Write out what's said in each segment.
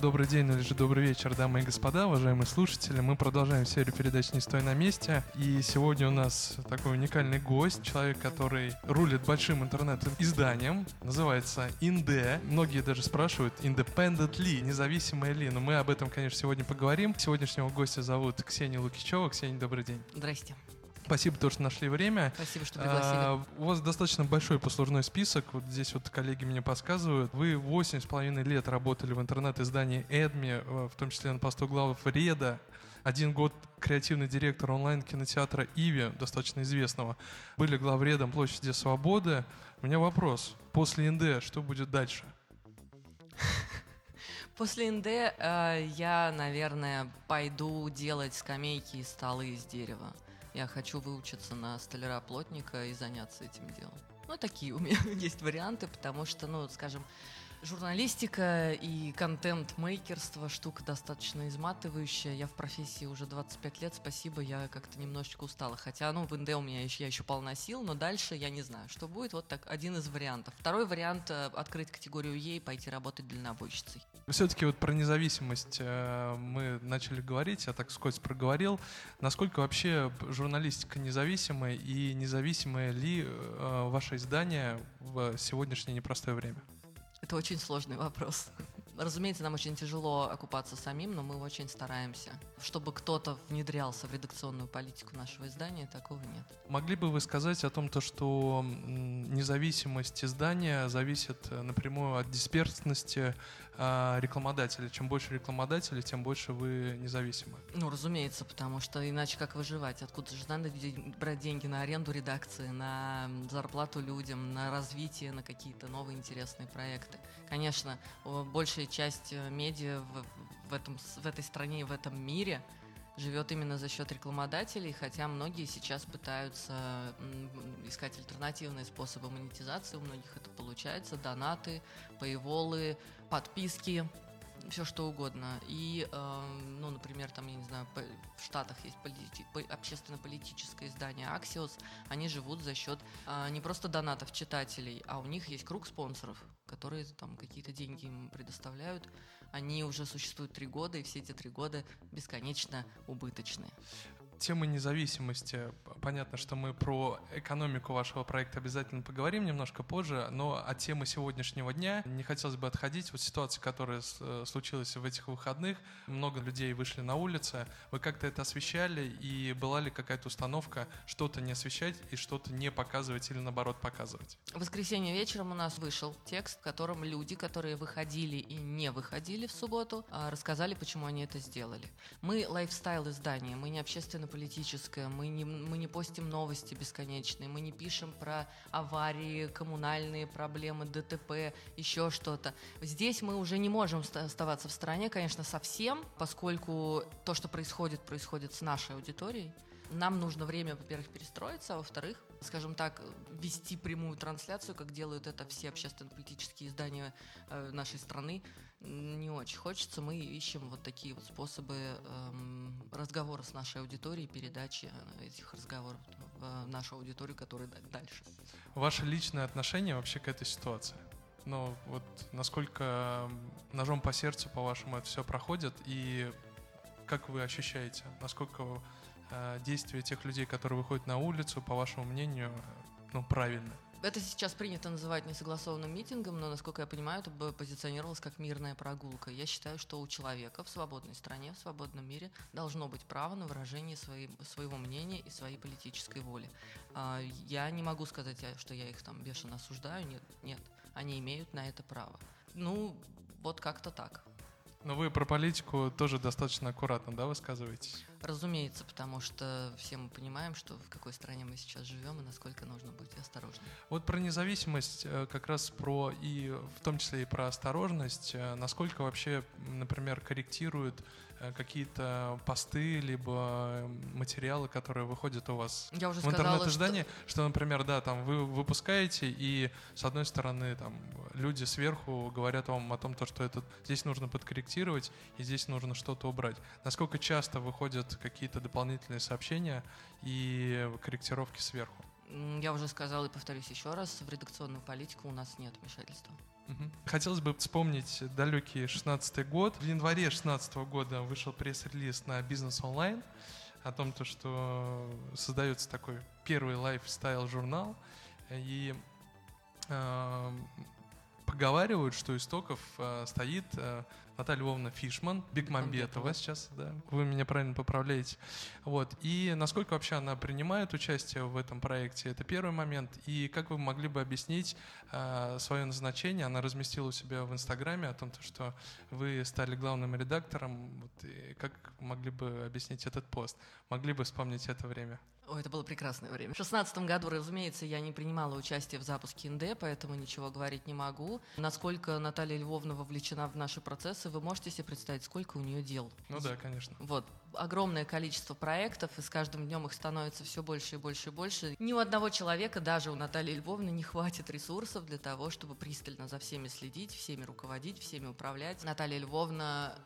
добрый день или же добрый вечер, дамы и господа, уважаемые слушатели. Мы продолжаем серию передач «Не стой на месте». И сегодня у нас такой уникальный гость, человек, который рулит большим интернет-изданием. Называется Инде. Многие даже спрашивают, Independent ли, независимая ли. Но мы об этом, конечно, сегодня поговорим. Сегодняшнего гостя зовут Ксения Лукичева. Ксения, добрый день. Здрасте. Спасибо, то, что нашли время. Спасибо, что пригласили. А, у вас достаточно большой послужной список. Вот здесь вот коллеги мне подсказывают. Вы 8,5 лет работали в интернет-издании «Эдми», э, в том числе на посту главов «Реда». Один год креативный директор онлайн-кинотеатра «Иви», достаточно известного. Были главредом площади Свободы. У меня вопрос. После НД что будет дальше? После НД э, я, наверное, пойду делать скамейки и столы из дерева. Я хочу выучиться на столяра-плотника и заняться этим делом. Ну, такие у меня есть варианты, потому что, ну, скажем, Журналистика и контент-мейкерство штука достаточно изматывающая. Я в профессии уже 25 лет, спасибо, я как-то немножечко устала. Хотя, ну, в НД у меня еще, я еще полна сил, но дальше я не знаю, что будет. Вот так, один из вариантов. Второй вариант э, — открыть категорию Е и пойти работать дальнобойщицей. Все-таки вот про независимость э, мы начали говорить, я так скользь проговорил. Насколько вообще журналистика независимая и независимое ли э, ваше издание в сегодняшнее непростое время? Это очень сложный вопрос. Разумеется, нам очень тяжело окупаться самим, но мы очень стараемся. Чтобы кто-то внедрялся в редакционную политику нашего издания, такого нет. Могли бы вы сказать о том, то, что независимость издания зависит э, напрямую от дисперсности э, рекламодателя? Чем больше рекламодателей, тем больше вы независимы. Ну, разумеется, потому что иначе как выживать? Откуда же надо брать деньги на аренду редакции, на зарплату людям, на развитие, на какие-то новые интересные проекты? проекты. Конечно, большая часть э, медиа в, в, этом, в этой стране и в этом мире живет именно за счет рекламодателей, хотя многие сейчас пытаются искать альтернативные способы монетизации, у многих это получается, донаты, пейволы, подписки, все что угодно. И, э, ну, например, там, я не знаю, в Штатах есть полити- общественно-политическое издание Axios, они живут за счет э, не просто донатов читателей, а у них есть круг спонсоров, которые там какие-то деньги им предоставляют. Они уже существуют три года, и все эти три года бесконечно убыточные. Тема независимости. Понятно, что мы про экономику вашего проекта обязательно поговорим немножко позже, но от темы сегодняшнего дня не хотелось бы отходить. Вот ситуация, которая э, случилась в этих выходных, много людей вышли на улицы. Вы как-то это освещали, и была ли какая-то установка что-то не освещать и что-то не показывать или наоборот показывать? В воскресенье вечером у нас вышел текст, в котором люди, которые выходили и не выходили в субботу, а, рассказали, почему они это сделали. Мы лайфстайл издание, мы не общественно политическое, мы не, мы не постим новости бесконечные, мы не пишем про аварии, коммунальные проблемы, ДТП, еще что-то. Здесь мы уже не можем оставаться в стороне, конечно, совсем, поскольку то, что происходит, происходит с нашей аудиторией. Нам нужно время, во-первых, перестроиться, а во-вторых, скажем так, вести прямую трансляцию, как делают это все общественно-политические издания э, нашей страны, не очень хочется. Мы ищем вот такие вот способы э, разговора с нашей аудиторией, передачи этих разговоров в нашу аудиторию, которая дальше. Ваше личное отношение вообще к этой ситуации? Ну, вот насколько ножом по сердцу, по-вашему, это все проходит, и как вы ощущаете, насколько Э, действия тех людей, которые выходят на улицу, по вашему мнению, ну, правильно? Это сейчас принято называть несогласованным митингом, но, насколько я понимаю, это бы позиционировалось как мирная прогулка. Я считаю, что у человека в свободной стране, в свободном мире должно быть право на выражение своей, своего мнения и своей политической воли. А, я не могу сказать, что я их там бешено осуждаю, нет, нет, они имеют на это право. Ну, вот как-то так. Но вы про политику тоже достаточно аккуратно, да, высказываетесь? Разумеется, потому что все мы понимаем, что в какой стране мы сейчас живем и насколько нужно быть осторожным. Вот про независимость, э, как раз про и в том числе и про осторожность, э, насколько вообще, например, корректируют э, какие-то посты либо материалы, которые выходят у вас Я уже в интернет-издании, что... что, например, да, там вы выпускаете и с одной стороны там люди сверху говорят вам о том, то, что это здесь нужно подкорректировать и здесь нужно что-то убрать. Насколько часто выходят какие-то дополнительные сообщения и корректировки сверху. Я уже сказала и повторюсь еще раз, в редакционную политику у нас нет вмешательства. Хотелось бы вспомнить далекий 16 год. В январе 16 года вышел пресс-релиз на Бизнес Онлайн о том, то, что создается такой первый лайфстайл-журнал. И э, поговаривают, что истоков э, стоит э, Наталья Львовна Фишман, Бекмамбетова сейчас, да, вы меня правильно поправляете. Вот. И насколько вообще она принимает участие в этом проекте, это первый момент. И как вы могли бы объяснить э, свое назначение? Она разместила у себя в Инстаграме о том, что вы стали главным редактором. Вот, и как могли бы объяснить этот пост? Могли бы вспомнить это время? О, это было прекрасное время. В шестнадцатом году, разумеется, я не принимала участие в запуске НД, поэтому ничего говорить не могу. Насколько Наталья Львовна вовлечена в наши процессы, вы можете себе представить, сколько у нее дел? Ну да, конечно. Вот. Огромное количество проектов, и с каждым днем их становится все больше и больше и больше. Ни у одного человека, даже у Натальи Львовны, не хватит ресурсов для того, чтобы пристально за всеми следить, всеми руководить, всеми управлять. Наталья Львовна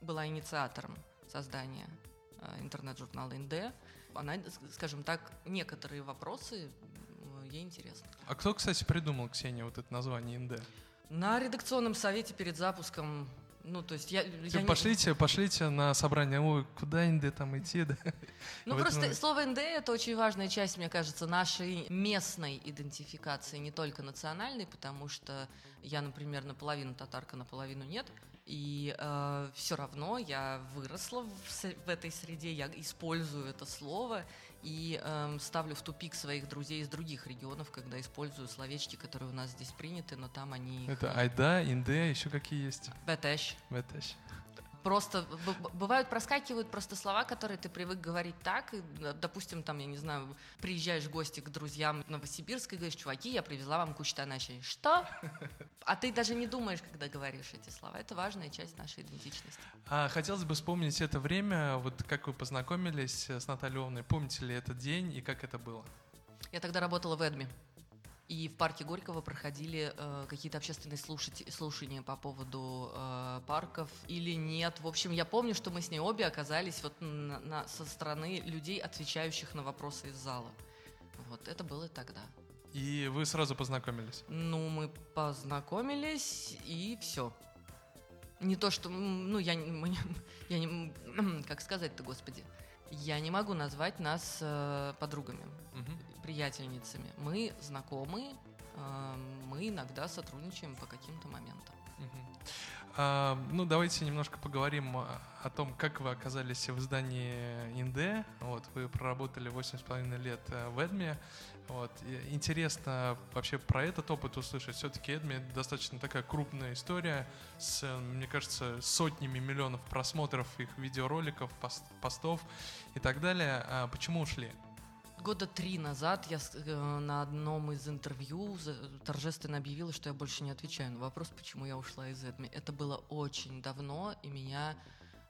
была инициатором создания э, интернет-журнала НД она, скажем так, некоторые вопросы ей интересны. А кто, кстати, придумал, Ксения, вот это название НД? На редакционном совете перед запуском ну, то есть я... Я пошлите, не... пошлите на собрание, ой, куда НД там идти, да? Ну, просто этом... слово НД — это очень важная часть, мне кажется, нашей местной идентификации, не только национальной, потому что я, например, наполовину татарка, наполовину нет. И э, все равно я выросла в, в этой среде, я использую это слово и э, ставлю в тупик своих друзей из других регионов, когда использую словечки, которые у нас здесь приняты, но там они... Это айда, инде, еще какие есть? Бетеш. Бетеш просто бывают проскакивают просто слова, которые ты привык говорить так. И, допустим, там, я не знаю, приезжаешь в гости к друзьям в Новосибирск и говоришь, чуваки, я привезла вам кучу таначей. Что? А ты даже не думаешь, когда говоришь эти слова. Это важная часть нашей идентичности. А, хотелось бы вспомнить это время, вот как вы познакомились с Натальей Львовной. Помните ли этот день и как это было? Я тогда работала в Эдме. И в парке Горького проходили э, какие-то общественные слушать, слушания по поводу э, парков или нет. В общем, я помню, что мы с ней обе оказались вот на, на, со стороны людей, отвечающих на вопросы из зала. Вот это было тогда. И вы сразу познакомились? Ну, мы познакомились, и все. Не то, что, ну, я, мы, я не, как сказать-то, господи, я не могу назвать нас э, подругами. Угу приятельницами. Мы знакомы, э, мы иногда сотрудничаем по каким-то моментам. А, ну, давайте немножко поговорим о том, как вы оказались в издании Инде. Вот, вы проработали 8,5 лет э, в Эдме. Вот. Интересно вообще про этот опыт услышать. Все-таки Эдми достаточно такая крупная история с, мне кажется, сотнями миллионов просмотров их видеороликов, пост, постов и так далее. А почему ушли? Года три назад я э, на одном из интервью торжественно объявила, что я больше не отвечаю на вопрос, почему я ушла из Эдми. Это было очень давно, и меня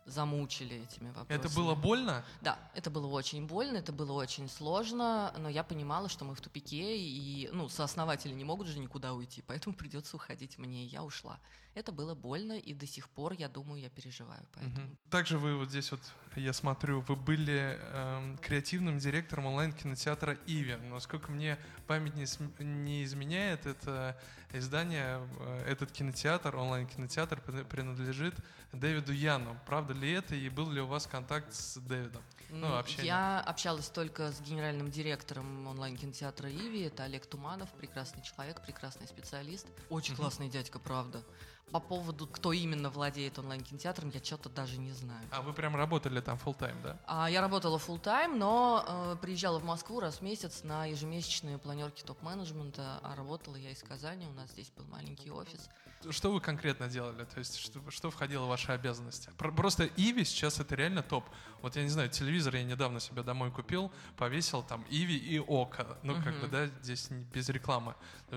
замучили этими вопросами. Это было больно? Да, это было очень больно, это было очень сложно, но я понимала, что мы в тупике, и ну, сооснователи не могут же никуда уйти, поэтому придется уходить мне, и я ушла. Это было больно, и до сих пор, я думаю, я переживаю. Поэтому. Угу. Также вы вот здесь вот, я смотрю, вы были э, креативным директором онлайн-кинотеатра «Иви». Насколько мне память не, не изменяет, это издание, э, этот кинотеатр, онлайн-кинотеатр принадлежит Дэвиду Яну. Правда ли это, и был ли у вас контакт с Дэвидом? Ну, общение. Я общалась только с генеральным директором онлайн-кинотеатра «Иви». Это Олег Туманов, прекрасный человек, прекрасный специалист. Очень классный дядька, правда. По поводу, кто именно владеет онлайн-кинотеатром, я что-то даже не знаю. А вы прям работали там full time, да? А, я работала full time, но э, приезжала в Москву раз в месяц на ежемесячные планерки топ-менеджмента, а работала я из Казани, у нас здесь был маленький офис. Что вы конкретно делали? То есть что, что входило в ваши обязанности? Просто Иви сейчас это реально топ. Вот я не знаю, телевизор я недавно себе домой купил, повесил там Иви и Ока. Ну, uh-huh. как бы, да, здесь без рекламы.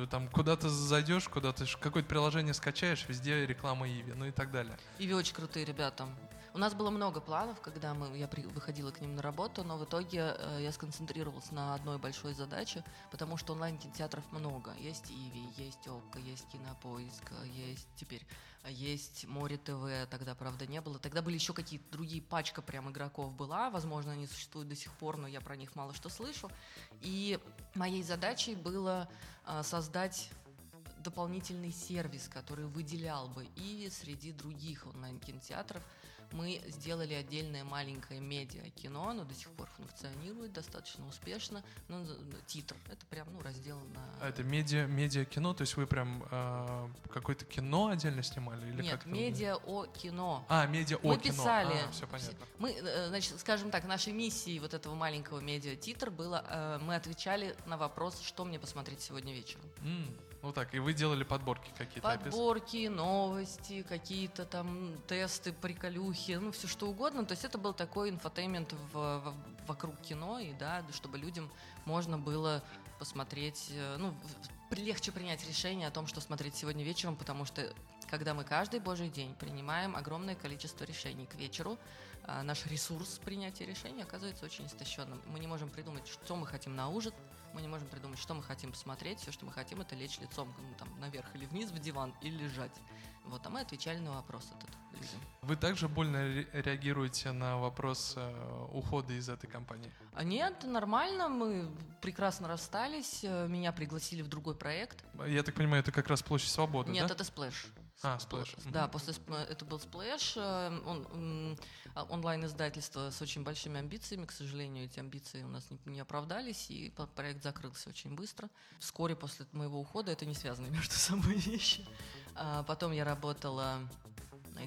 Там куда-то зайдешь, куда-то какое-то приложение скачаешь, везде реклама Иви, ну и так далее. Иви очень крутые ребята. У нас было много планов, когда мы, я при, выходила к ним на работу, но в итоге э, я сконцентрировалась на одной большой задаче, потому что онлайн-кинотеатров много. Есть Иви, есть ОККО, есть Кинопоиск, есть теперь есть Море ТВ, тогда, правда, не было. Тогда были еще какие-то другие, пачка прям игроков была, возможно, они существуют до сих пор, но я про них мало что слышу. И моей задачей было а, создать дополнительный сервис, который выделял бы и среди других онлайн-кинотеатров мы сделали отдельное маленькое медиа-кино, оно до сих пор функционирует достаточно успешно. Ну, титр, это прям ну, раздел на... А это медиа, медиа-кино, то есть вы прям э, какое-то кино отдельно снимали? Или Нет, медиа о кино. А, медиа мы о кино. писали, а, все понятно. Мы, э, значит, скажем так, нашей миссией вот этого маленького медиа-титр было, э, мы отвечали на вопрос, что мне посмотреть сегодня вечером. М, ну так, и вы делали подборки какие-то? опис- Подборки, новости, какие-то там тесты, приколюхи, ну все что угодно. То есть это был такой infotainment в- в- вокруг кино, и да, чтобы людям можно было посмотреть, э, ну, легче принять решение о том, что смотреть сегодня вечером, потому что когда мы каждый божий день принимаем огромное количество решений к вечеру, а, наш ресурс принятия решений оказывается очень истощенным. Мы не можем придумать, что мы хотим на ужин, мы не можем придумать, что мы хотим посмотреть. Все, что мы хотим, это лечь лицом ну, там, наверх или вниз в диван или лежать. Вот, а мы отвечали на вопрос этот людям. Вы также больно ре- реагируете на вопрос э, ухода из этой компании? А нет, нормально, мы прекрасно расстались, э, меня пригласили в другой проект. Я так понимаю, это как раз площадь свободы, Нет, да? это Splash. А, Splash. Да, после это был Splash, э, он, а, онлайн-издательство с очень большими амбициями. К сожалению, эти амбиции у нас не, не оправдались, и проект закрылся очень быстро. Вскоре после моего ухода это не связанные между собой вещи. А потом я работала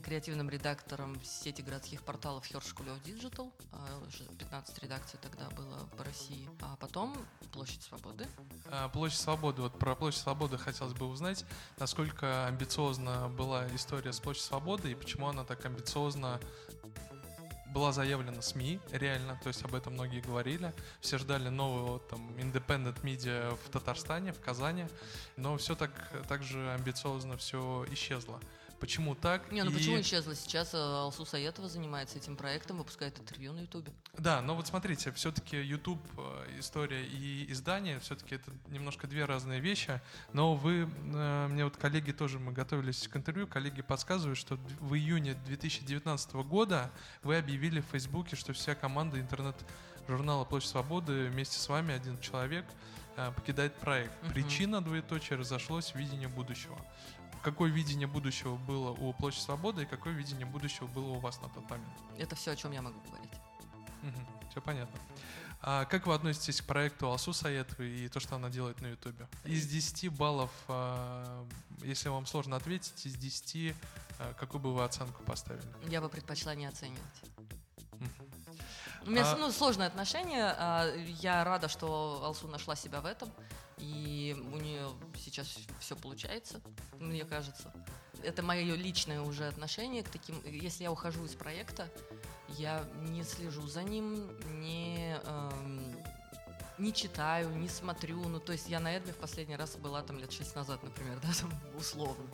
креативным редактором сети городских порталов School of Digital. А, уже 15 редакций тогда было по России. А потом Площадь Свободы. А, Площадь Свободы. Вот про Площадь Свободы хотелось бы узнать, насколько амбициозна была история с Площадь Свободы и почему она так амбициозно была заявлена СМИ, реально, то есть об этом многие говорили. Все ждали нового там independent media в Татарстане, в Казани, но все так, так же амбициозно все исчезло. Почему так? Не, ну И- почему исчезла? Сейчас э, Алсу Саетова занимается этим проектом, выпускает интервью на Ютубе. Да, но вот смотрите, все-таки YouTube, э, история и издание, все-таки это немножко две разные вещи. Но вы, э, мне вот коллеги тоже, мы готовились к интервью, коллеги подсказывают, что в июне 2019 года вы объявили в Фейсбуке, что вся команда интернет-журнала «Площадь Свободы» вместе с вами, один человек, покидает проект. Причина, двоеточие, разошлось видение будущего. Какое видение будущего было у Площади Свободы и какое видение будущего было у вас на тот момент? Это все, о чем я могу говорить. все понятно. А как вы относитесь к проекту Алсу Саетовой и то, что она делает на Ютубе? Из 10 баллов, а, если вам сложно ответить, из 10 а, какую бы вы оценку поставили? Я бы предпочла не оценивать. У меня А- ну, сложные отношения. а, Я рада, что Алсу нашла себя в этом. И у нее сейчас все получается, мне кажется. Это мое личное уже отношение к таким... Если я ухожу из проекта, я не слежу за ним, не, эм, не читаю, не смотрю. Ну, то есть я на Эдме в последний раз была там лет шесть назад, например, да, там, условно.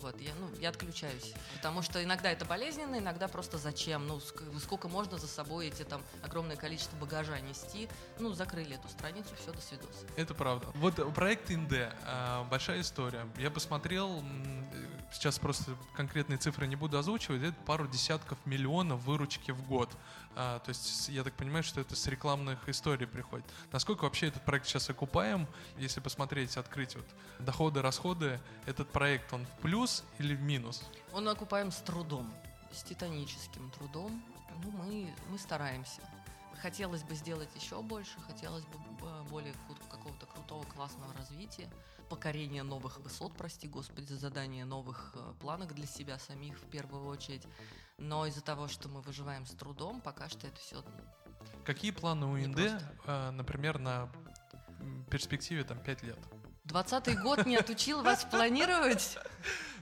Вот, я, ну, я отключаюсь. Потому что иногда это болезненно, иногда просто зачем? Ну, ск- сколько можно за собой эти там огромное количество багажа нести? Ну, закрыли эту страницу, все, до свидос. Это правда. Вот э, проект Инде, а, большая история. Я посмотрел, э, сейчас просто конкретные цифры не буду озвучивать, это пару десятков миллионов выручки в год. А, то есть я так понимаю, что это с рекламных историй приходит. Насколько вообще этот проект сейчас окупаем? Если посмотреть, открыть вот доходы, расходы, этот проект, он в плюс или в минус? Он окупаем с трудом, с титаническим трудом. Ну, мы, мы стараемся. Хотелось бы сделать еще больше, хотелось бы б- более какого-то крутого, классного развития, покорения новых высот, прости господи, задания новых э, планок для себя самих в первую очередь. Но из-за того, что мы выживаем с трудом, пока что это все Какие планы у просто. а, например, на перспективе там 5 лет? Двадцатый год не отучил вас планировать?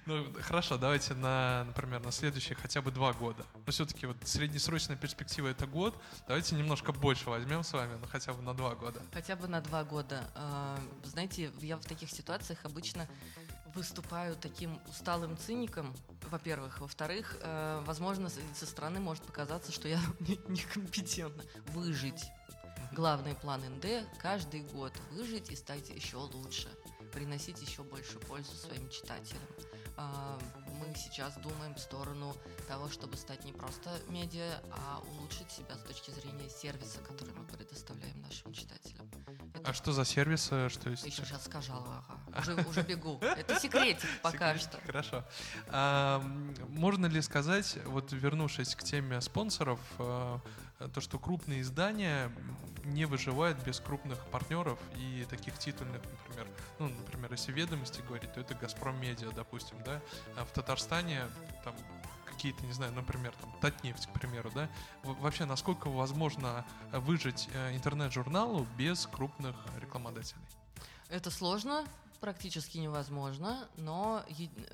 Ну, хорошо, давайте на, например, на следующие хотя бы два года. Но все-таки вот среднесрочная перспектива это год. Давайте немножко больше возьмем с вами, ну хотя бы на два года. Хотя бы на два года. А, Знаете, я в таких ситуациях обычно выступаю таким усталым циником, во-первых. Во-вторых, э, возможно, со стороны может показаться, что я не- некомпетентна. Выжить. Главный план НД – каждый год выжить и стать еще лучше, приносить еще больше пользу своим читателям. А, мы сейчас думаем в сторону того, чтобы стать не просто медиа, а улучшить себя с точки зрения сервиса, который мы предоставляем нашим читателям. А что за сервисы? Что есть? Ты еще сейчас сказала, ага. Уже, уже бегу. Это секретик пока что. Хорошо. А, можно ли сказать, вот вернувшись к теме спонсоров, а, то, что крупные издания не выживают без крупных партнеров и таких титульных, например, ну, например, если ведомости говорить, то это Газпром Медиа, допустим, да, а в Татарстане там какие-то, не знаю, например, там, Татнефть, к примеру, да, вообще насколько возможно выжить э, интернет-журналу без крупных рекламодателей? Это сложно, практически невозможно, но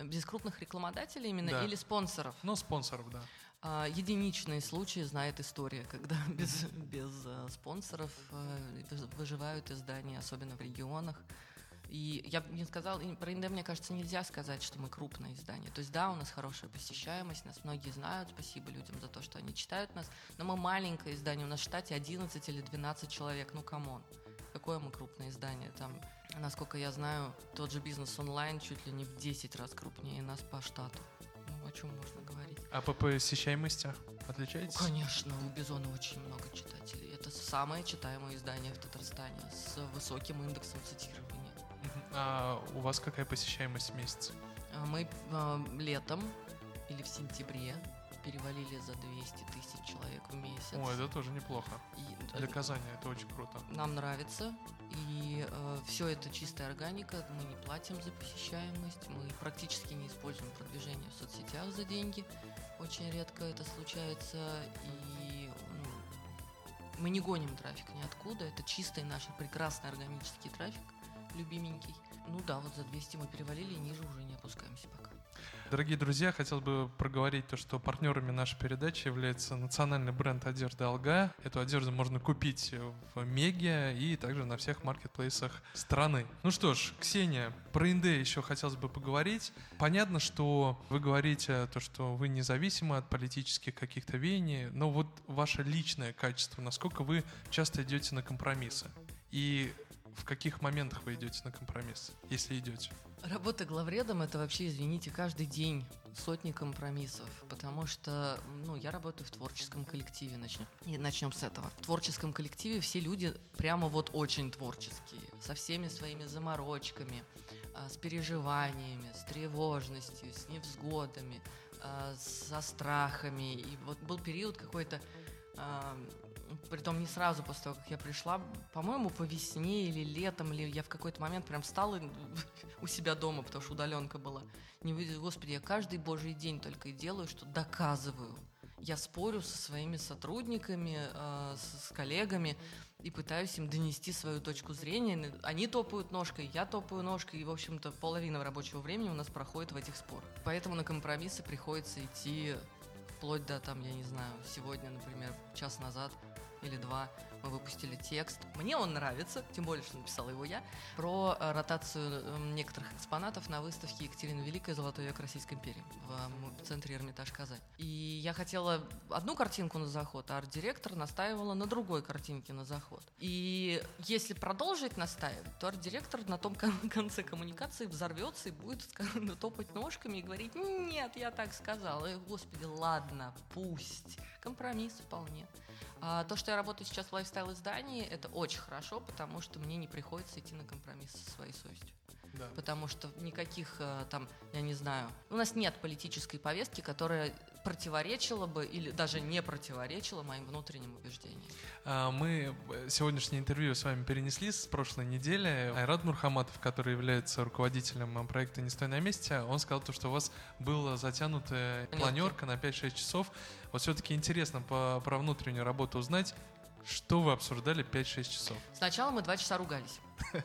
без крупных рекламодателей именно да. или спонсоров? Ну, спонсоров, да. А, единичные случаи знает история, когда без, без э, спонсоров э, выживают издания, особенно в регионах. И я не сказал, про ИНД, мне кажется, нельзя сказать, что мы крупное издание. То есть, да, у нас хорошая посещаемость, нас многие знают, спасибо людям за то, что они читают нас, но мы маленькое издание, у нас в штате 11 или 12 человек, ну, come on. Какое мы крупное издание? Там, насколько я знаю, тот же бизнес онлайн чуть ли не в 10 раз крупнее нас по штату. Ну, о чем можно говорить? А по посещаемости отличаетесь? Конечно, у Бизона очень много читателей. Это самое читаемое издание в Татарстане с высоким индексом цитирования. А у вас какая посещаемость в месяц? А, мы э, летом или в сентябре перевалили за 200 тысяч человек в месяц. О, это тоже неплохо. И, Для Казани это очень круто. Нам нравится. И э, все это чистая органика. Мы не платим за посещаемость. Мы практически не используем продвижение в соцсетях за деньги. Очень редко это случается. И ну, мы не гоним трафик ниоткуда. Это чистый наш прекрасный органический трафик любименький. Ну да, вот за 200 мы перевалили, и ниже уже не опускаемся пока. Дорогие друзья, хотел бы проговорить то, что партнерами нашей передачи является национальный бренд одежды «Алга». Эту одежду можно купить в Меге и также на всех маркетплейсах страны. Ну что ж, Ксения, про Инде еще хотелось бы поговорить. Понятно, что вы говорите то, что вы независимы от политических каких-то веяний, но вот ваше личное качество, насколько вы часто идете на компромиссы? И в каких моментах вы идете на компромисс, если идете? Работа главредом это вообще, извините, каждый день сотни компромиссов, потому что, ну, я работаю в творческом коллективе, начнем, и начнем с этого. В творческом коллективе все люди прямо вот очень творческие, со всеми своими заморочками, а, с переживаниями, с тревожностью, с невзгодами, а, со страхами. И вот был период какой-то притом не сразу после того, как я пришла, по-моему, по весне или летом, или я в какой-то момент прям встала у себя дома, потому что удаленка была. Не выйдет, господи, я каждый божий день только и делаю, что доказываю. Я спорю со своими сотрудниками, э, с, с коллегами и пытаюсь им донести свою точку зрения. Они топают ножкой, я топаю ножкой, и, в общем-то, половина рабочего времени у нас проходит в этих спорах. Поэтому на компромиссы приходится идти вплоть до, там, я не знаю, сегодня, например, час назад или два мы выпустили текст. Мне он нравится, тем более, что написала его я, про э, ротацию эм, некоторых экспонатов на выставке Екатерины Великой «Золотой век Российской империи» в центре Эрмитаж Казань. И я хотела одну картинку на заход, а арт-директор настаивала на другой картинке на заход. И если продолжить настаивать, то арт-директор на том конце коммуникации взорвется и будет топать ножками и говорить «нет, я так сказала». И, господи, ладно, пусть. Компромисс вполне. А то, что я работаю сейчас в лайфстайл-издании, это очень хорошо, потому что мне не приходится идти на компромисс со своей совестью. Да. Потому что никаких э, там, я не знаю, у нас нет политической повестки, которая противоречила бы или даже не противоречила моим внутренним убеждениям. А, мы э, сегодняшнее интервью с вами перенесли с прошлой недели. Айрат Мурхаматов, который является руководителем э, проекта «Не стой на месте», он сказал, то, что у вас была затянутая планерка на 5-6 часов. Вот все-таки интересно по, про внутреннюю работу узнать, что вы обсуждали 5-6 часов? Сначала мы два часа ругались.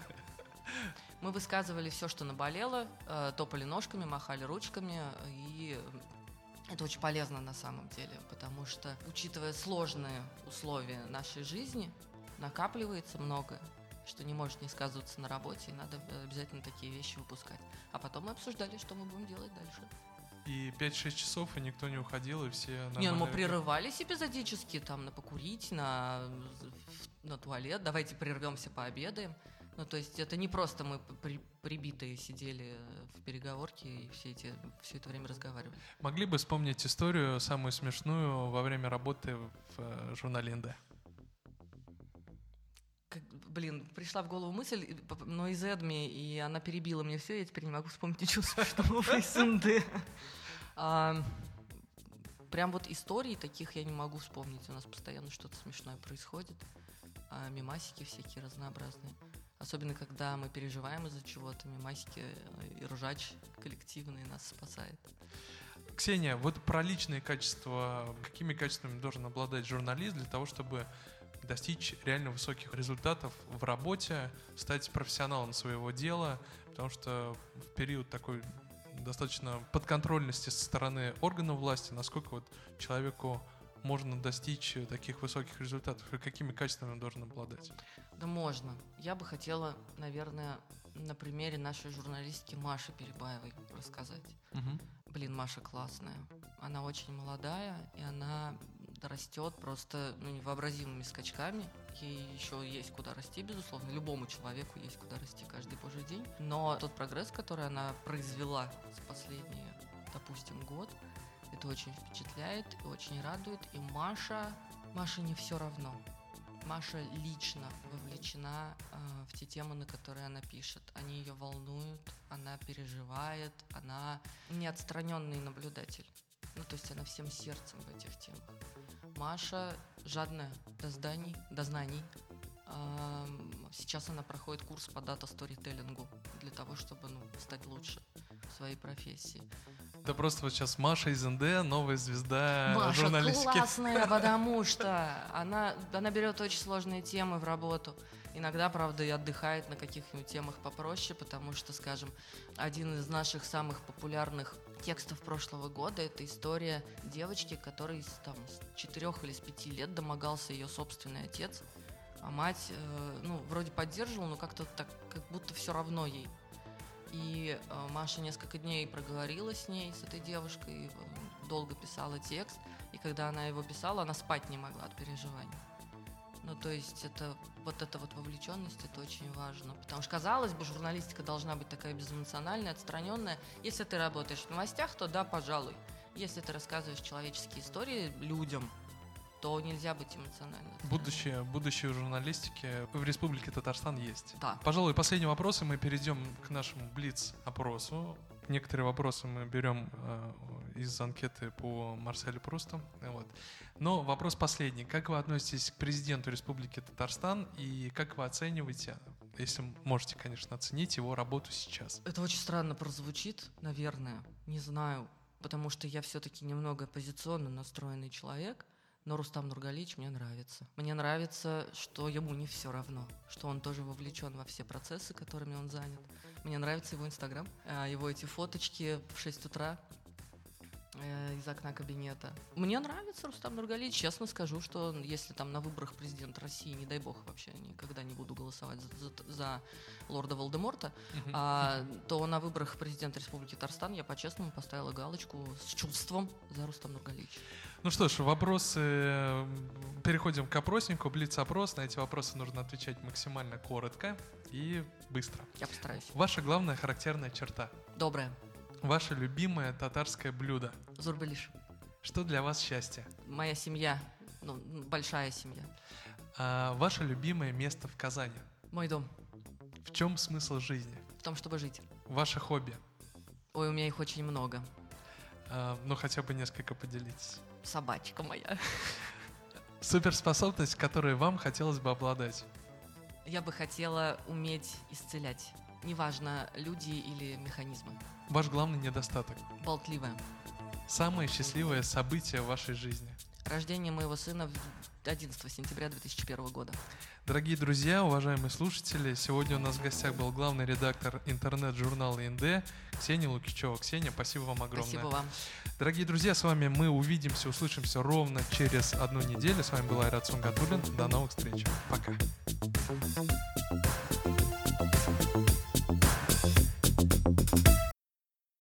Мы высказывали все, что наболело, э, топали ножками, махали ручками, и это очень полезно на самом деле, потому что, учитывая сложные условия нашей жизни, накапливается многое, что не может не сказываться на работе, и надо обязательно такие вещи выпускать. А потом мы обсуждали, что мы будем делать дальше. И 5-6 часов, и никто не уходил, и все Не, ну мы прерывались эпизодически, там, на покурить, на, на туалет, давайте прервемся, пообедаем. Ну, то есть это не просто мы при, прибитые сидели в переговорке и все, эти, все это время разговаривали. Могли бы вспомнить историю самую смешную во время работы в э, журнале НД? Как, блин, пришла в голову мысль, но из Эдми, и она перебила мне все, я теперь не могу вспомнить ничего смешного из НД. А, прям вот историй таких я не могу вспомнить. У нас постоянно что-то смешное происходит. А мимасики всякие разнообразные. Особенно, когда мы переживаем из-за чего-то, мимасики э, и ржач коллективный нас спасает. Ксения, вот про личные качества. Какими качествами должен обладать журналист для того, чтобы достичь реально высоких результатов в работе, стать профессионалом своего дела, потому что в период такой достаточно подконтрольности со стороны органов власти, насколько вот человеку можно достичь таких высоких результатов и какими качествами он должен обладать? Да можно. Я бы хотела, наверное, на примере нашей журналистки Маши Перебаевой рассказать. Угу. Блин, Маша классная. Она очень молодая, и она растет просто ну, невообразимыми скачками. Ей еще есть куда расти, безусловно. Любому человеку есть куда расти каждый божий день. Но тот прогресс, который она произвела за последний, допустим, год, это очень впечатляет и очень радует. И Маша, Маша не все равно. Маша лично вовлечена э, в те темы, на которые она пишет. Они ее волнуют, она переживает, она не отстраненный наблюдатель. Ну, то есть она всем сердцем в этих темах. Маша жадная до зданий, до знаний. Сейчас она проходит курс по дата-сторителлингу для того, чтобы ну, стать лучше в своей профессии. Да просто вот сейчас Маша из НД, новая звезда Маша журналистики. классная, потому что она, она берет очень сложные темы в работу. Иногда, правда, и отдыхает на каких-нибудь темах попроще, потому что, скажем, один из наших самых популярных текстов прошлого года это история девочки, которой там, с 4 или с 5 лет домогался ее собственный отец, а мать, э, ну, вроде поддерживала, но как-то так, как будто все равно ей. И э, Маша несколько дней проговорила с ней, с этой девушкой, э, долго писала текст. И когда она его писала, она спать не могла от переживаний. Ну, то есть это вот эта вот вовлеченность, это очень важно. Потому что, казалось бы, журналистика должна быть такая безэмоциональная, отстраненная. Если ты работаешь в новостях, то да, пожалуй. Если ты рассказываешь человеческие истории людям, то нельзя быть эмоциональным. Будущее, будущее журналистики в Республике Татарстан есть. Да. Пожалуй, последний вопрос, и мы перейдем к нашему блиц-опросу. Некоторые вопросы мы берем э, из анкеты по Марселю Прусту. Вот. Но вопрос последний. Как вы относитесь к президенту Республики Татарстан и как вы оцениваете, если можете, конечно, оценить его работу сейчас? Это очень странно прозвучит, наверное. Не знаю, потому что я все-таки немного оппозиционно настроенный человек – но Рустам Нургалич мне нравится. Мне нравится, что ему не все равно, что он тоже вовлечен во все процессы, которыми он занят. Мне нравится его Инстаграм, а, его эти фоточки в 6 утра из окна кабинета. Мне нравится Рустам Нургалич. Честно скажу, что если там на выборах президента России, не дай бог вообще, никогда не буду голосовать за, за, за лорда Волдеморта, uh-huh. а, то на выборах президента Республики Татарстан я по-честному поставила галочку с чувством за Рустам Нургалич. Ну что ж, вопросы. Переходим к опроснику. Блиц-опрос. На эти вопросы нужно отвечать максимально коротко и быстро. Я постараюсь. Ваша главная характерная черта? Добрая. Ваше любимое татарское блюдо? Зурбелиш. Что для вас счастье? Моя семья. Ну, большая семья. А, ваше любимое место в Казани? Мой дом. В чем смысл жизни? В том, чтобы жить. Ваше хобби? Ой, у меня их очень много. А, ну, хотя бы несколько поделитесь собачка моя. Суперспособность, которой вам хотелось бы обладать? Я бы хотела уметь исцелять. Неважно, люди или механизмы. Ваш главный недостаток? Болтливая. Самое счастливое событие в вашей жизни? Рождение моего сына 11 сентября 2001 года. Дорогие друзья, уважаемые слушатели, сегодня у нас в гостях был главный редактор интернет-журнала ИНД Ксения Лукичева. Ксения, спасибо вам огромное. Спасибо вам. Дорогие друзья, с вами мы увидимся, услышимся ровно через одну неделю. С вами был Айрат Сунгатуллин. До новых встреч. Пока.